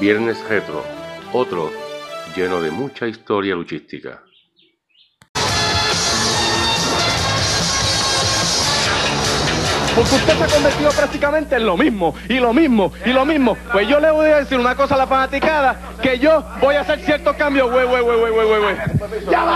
Viernes Retro, otro lleno de mucha historia luchística. Porque usted se ha convertido prácticamente en lo mismo, y lo mismo, y lo mismo. Pues yo le voy a decir una cosa a la fanaticada, que yo voy a hacer ciertos cambios, güey, güey, güey, güey, güey, güey. ¡Ya basta!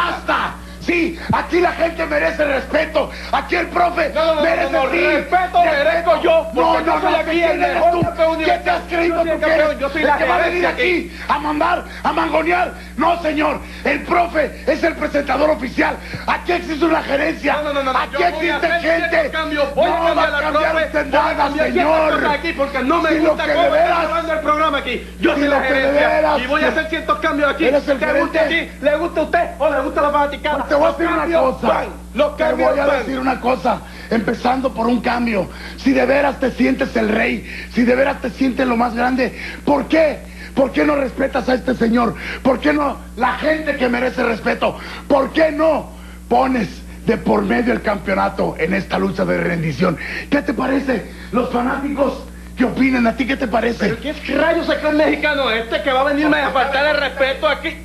Aquí la gente merece respeto. Aquí el profe No, no, merece no, sí, respeto merezco yo, No, no, yo no, soy ¿qué aquí el mejor tú? ¿Qué te has creído tú el que eres? yo soy ¿El la que va a venir aquí a mandar, a mangonear? No, señor. El profe es el presentador oficial. Aquí existe una gerencia. No, no, no, no, no, Aquí a existe gente. voy a no cambiar va a la cambiar profe, usted a nada, señor. aquí porque no me Si lo gusta que cómo está veras- llevando el programa aquí. Yo Si soy lo la gerencia y voy a hacer ciertos cambios aquí. El ¿Te gusta a ti? ¿Le gusta a usted o le gusta a la fanaticada? Te voy a Los decir una cosa. van, Los Te cambios voy a van. decir una cosa, empezando por un cambio. Si de veras te sientes el rey, si de veras te sientes lo más grande, ¿por qué? ¿Por qué no respetas a este señor? ¿Por qué no la gente que merece respeto? ¿Por qué no pones de por medio el campeonato en esta lucha de rendición? ¿Qué te parece? Los fanáticos, ¿qué opinan? ¿A ti qué te parece? ¿Qué rayos se cree el mexicano este que va a venirme a faltar el respeto aquí?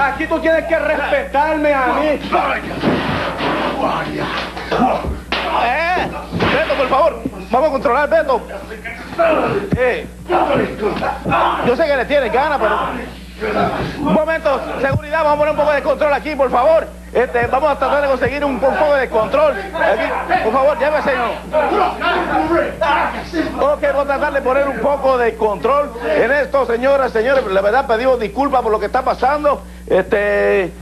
Aquí tú tienes que respetarme a mí. Eh, Beto, por favor, vamos a controlar, Beto. Eh, yo sé que le tienes ganas, pero... Un momento, seguridad, vamos a poner un poco de control aquí, por favor. Este, vamos a tratar de conseguir un, poco de control. Aquí, por favor, llévese. Ok, vamos a tratar de poner un poco de control en esto, señoras, señores. La verdad, pedimos disculpas por lo que está pasando. Este,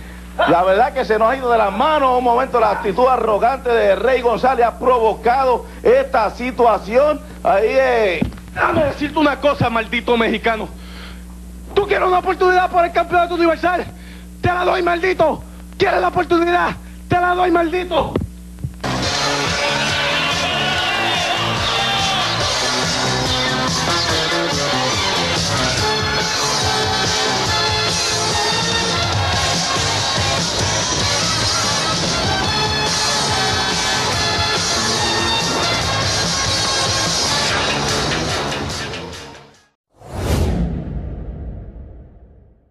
la verdad que se nos ha ido de las manos. Un momento, la actitud arrogante de Rey González ha provocado esta situación. Ahí, eh. Déjame decirte una cosa, maldito mexicano. ¿Tú quieres una oportunidad por el campeonato universal? Te la doy, maldito. ¿Quieres la oportunidad? Te la doy, maldito.